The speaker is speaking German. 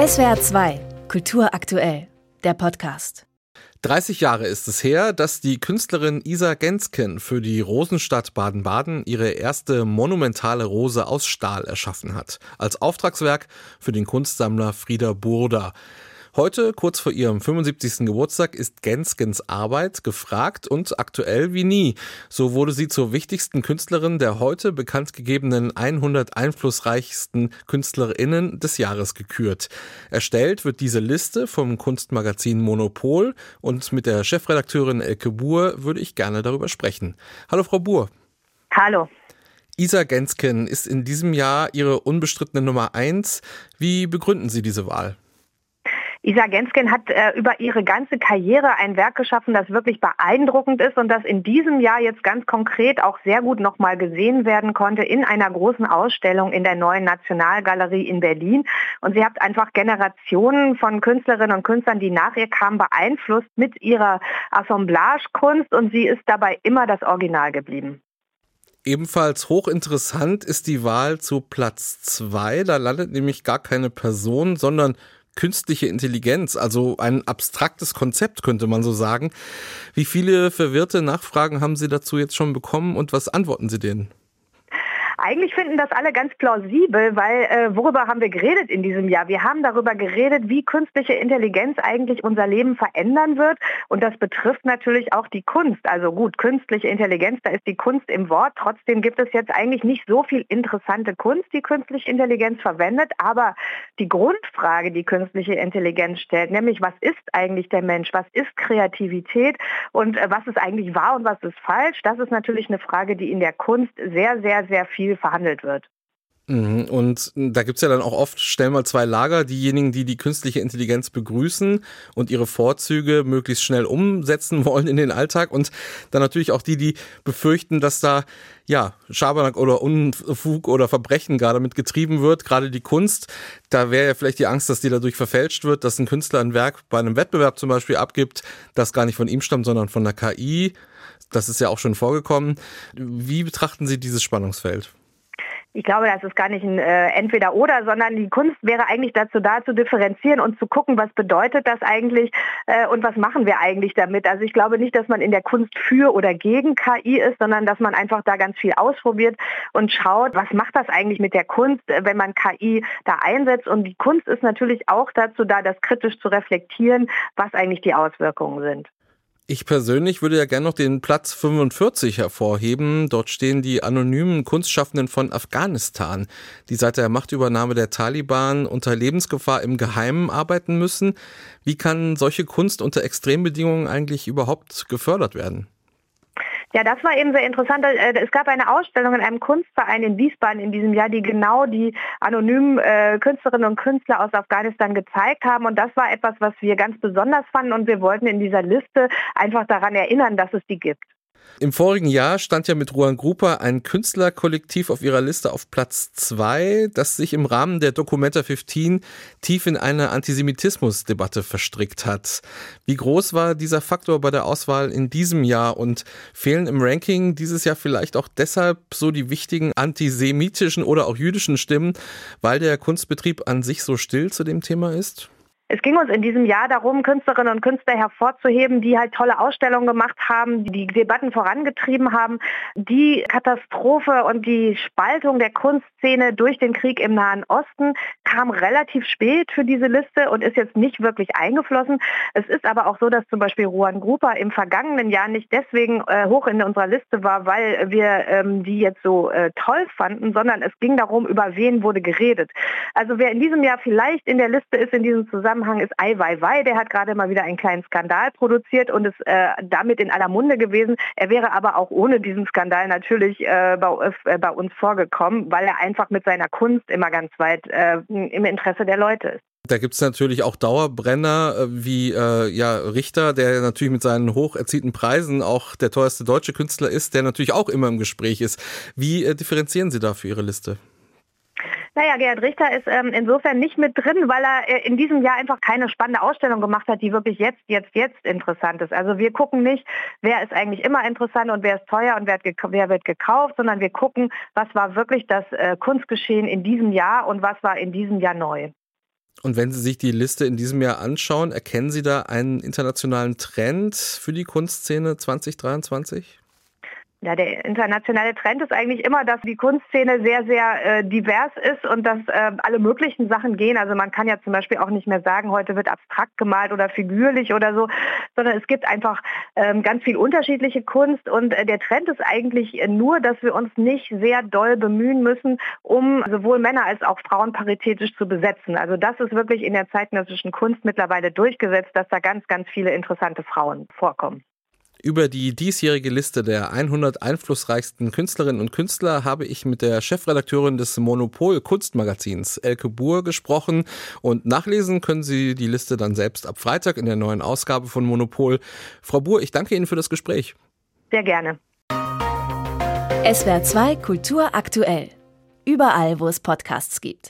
SWR 2, Kultur aktuell, der Podcast. 30 Jahre ist es her, dass die Künstlerin Isa Gensken für die Rosenstadt Baden-Baden ihre erste monumentale Rose aus Stahl erschaffen hat. Als Auftragswerk für den Kunstsammler Frieder Burda. Heute, kurz vor ihrem 75. Geburtstag, ist Genskens Arbeit gefragt und aktuell wie nie. So wurde sie zur wichtigsten Künstlerin der heute bekannt gegebenen 100 einflussreichsten KünstlerInnen des Jahres gekürt. Erstellt wird diese Liste vom Kunstmagazin Monopol und mit der Chefredakteurin Elke Buhr würde ich gerne darüber sprechen. Hallo Frau Buhr. Hallo. Isa Gensken ist in diesem Jahr ihre unbestrittene Nummer eins. Wie begründen Sie diese Wahl? Isa Gensken hat äh, über ihre ganze Karriere ein Werk geschaffen, das wirklich beeindruckend ist und das in diesem Jahr jetzt ganz konkret auch sehr gut nochmal gesehen werden konnte in einer großen Ausstellung in der neuen Nationalgalerie in Berlin. Und sie hat einfach Generationen von Künstlerinnen und Künstlern, die nach ihr kamen, beeinflusst mit ihrer Assemblagekunst und sie ist dabei immer das Original geblieben. Ebenfalls hochinteressant ist die Wahl zu Platz zwei. Da landet nämlich gar keine Person, sondern künstliche Intelligenz, also ein abstraktes Konzept, könnte man so sagen. Wie viele verwirrte Nachfragen haben Sie dazu jetzt schon bekommen und was antworten Sie denen? Eigentlich finden das alle ganz plausibel, weil äh, worüber haben wir geredet in diesem Jahr? Wir haben darüber geredet, wie künstliche Intelligenz eigentlich unser Leben verändern wird. Und das betrifft natürlich auch die Kunst. Also gut, künstliche Intelligenz, da ist die Kunst im Wort. Trotzdem gibt es jetzt eigentlich nicht so viel interessante Kunst, die künstliche Intelligenz verwendet. Aber die Grundfrage, die künstliche Intelligenz stellt, nämlich was ist eigentlich der Mensch? Was ist Kreativität? Und äh, was ist eigentlich wahr und was ist falsch? Das ist natürlich eine Frage, die in der Kunst sehr, sehr, sehr viel viel verhandelt wird. Mhm. Und da gibt es ja dann auch oft, stell mal zwei Lager, diejenigen, die die künstliche Intelligenz begrüßen und ihre Vorzüge möglichst schnell umsetzen wollen in den Alltag und dann natürlich auch die, die befürchten, dass da ja Schabernack oder Unfug oder Verbrechen gerade mit getrieben wird, gerade die Kunst. Da wäre ja vielleicht die Angst, dass die dadurch verfälscht wird, dass ein Künstler ein Werk bei einem Wettbewerb zum Beispiel abgibt, das gar nicht von ihm stammt, sondern von der KI. Das ist ja auch schon vorgekommen. Wie betrachten Sie dieses Spannungsfeld? Ich glaube, das ist gar nicht ein äh, Entweder-Oder, sondern die Kunst wäre eigentlich dazu da, zu differenzieren und zu gucken, was bedeutet das eigentlich äh, und was machen wir eigentlich damit. Also ich glaube nicht, dass man in der Kunst für oder gegen KI ist, sondern dass man einfach da ganz viel ausprobiert und schaut, was macht das eigentlich mit der Kunst, äh, wenn man KI da einsetzt. Und die Kunst ist natürlich auch dazu da, das kritisch zu reflektieren, was eigentlich die Auswirkungen sind. Ich persönlich würde ja gerne noch den Platz 45 hervorheben. Dort stehen die anonymen Kunstschaffenden von Afghanistan, die seit der Machtübernahme der Taliban unter Lebensgefahr im Geheimen arbeiten müssen. Wie kann solche Kunst unter Extrembedingungen eigentlich überhaupt gefördert werden? Ja, das war eben sehr interessant. Äh, es gab eine Ausstellung in einem Kunstverein in Wiesbaden in diesem Jahr, die genau die anonymen äh, Künstlerinnen und Künstler aus Afghanistan gezeigt haben. Und das war etwas, was wir ganz besonders fanden. Und wir wollten in dieser Liste einfach daran erinnern, dass es die gibt. Im vorigen Jahr stand ja mit Ruan Grupa ein Künstlerkollektiv auf ihrer Liste auf Platz zwei, das sich im Rahmen der Documenta 15 tief in eine Antisemitismusdebatte verstrickt hat. Wie groß war dieser Faktor bei der Auswahl in diesem Jahr und fehlen im Ranking dieses Jahr vielleicht auch deshalb so die wichtigen antisemitischen oder auch jüdischen Stimmen, weil der Kunstbetrieb an sich so still zu dem Thema ist? Es ging uns in diesem Jahr darum, Künstlerinnen und Künstler hervorzuheben, die halt tolle Ausstellungen gemacht haben, die Debatten vorangetrieben haben. Die Katastrophe und die Spaltung der Kunstszene durch den Krieg im Nahen Osten kam relativ spät für diese Liste und ist jetzt nicht wirklich eingeflossen. Es ist aber auch so, dass zum Beispiel Ruan Grupa im vergangenen Jahr nicht deswegen äh, hoch in unserer Liste war, weil wir ähm, die jetzt so äh, toll fanden, sondern es ging darum, über wen wurde geredet. Also wer in diesem Jahr vielleicht in der Liste ist in diesem Zusammenhang, Zusammenhang ist Ai Weiwei, der hat gerade mal wieder einen kleinen Skandal produziert und ist äh, damit in aller Munde gewesen. Er wäre aber auch ohne diesen Skandal natürlich äh, bei, äh, bei, uns vorgekommen, weil er einfach mit seiner Kunst immer ganz weit äh, im Interesse der Leute ist. Da gibt es natürlich auch Dauerbrenner äh, wie äh, ja, Richter, der natürlich mit seinen hoch erzielten Preisen auch der teuerste deutsche Künstler ist, der natürlich auch immer im Gespräch ist. Wie äh, differenzieren Sie da für Ihre Liste? Naja, Gerhard Richter ist ähm, insofern nicht mit drin, weil er äh, in diesem Jahr einfach keine spannende Ausstellung gemacht hat, die wirklich jetzt, jetzt, jetzt interessant ist. Also wir gucken nicht, wer ist eigentlich immer interessant und wer ist teuer und wer, wer wird gekauft, sondern wir gucken, was war wirklich das äh, Kunstgeschehen in diesem Jahr und was war in diesem Jahr neu. Und wenn Sie sich die Liste in diesem Jahr anschauen, erkennen Sie da einen internationalen Trend für die Kunstszene 2023? Ja, der internationale Trend ist eigentlich immer, dass die Kunstszene sehr, sehr äh, divers ist und dass äh, alle möglichen Sachen gehen. Also man kann ja zum Beispiel auch nicht mehr sagen, heute wird abstrakt gemalt oder figürlich oder so, sondern es gibt einfach ähm, ganz viel unterschiedliche Kunst und äh, der Trend ist eigentlich nur, dass wir uns nicht sehr doll bemühen müssen, um sowohl Männer als auch Frauen paritätisch zu besetzen. Also das ist wirklich in der zeitgenössischen Kunst mittlerweile durchgesetzt, dass da ganz, ganz viele interessante Frauen vorkommen. Über die diesjährige Liste der 100 einflussreichsten Künstlerinnen und Künstler habe ich mit der Chefredakteurin des Monopol Kunstmagazins Elke Buhr gesprochen und nachlesen können Sie die Liste dann selbst ab Freitag in der neuen Ausgabe von Monopol. Frau Buhr, ich danke Ihnen für das Gespräch. Sehr gerne. SWR 2 Kultur aktuell. Überall, wo es Podcasts gibt.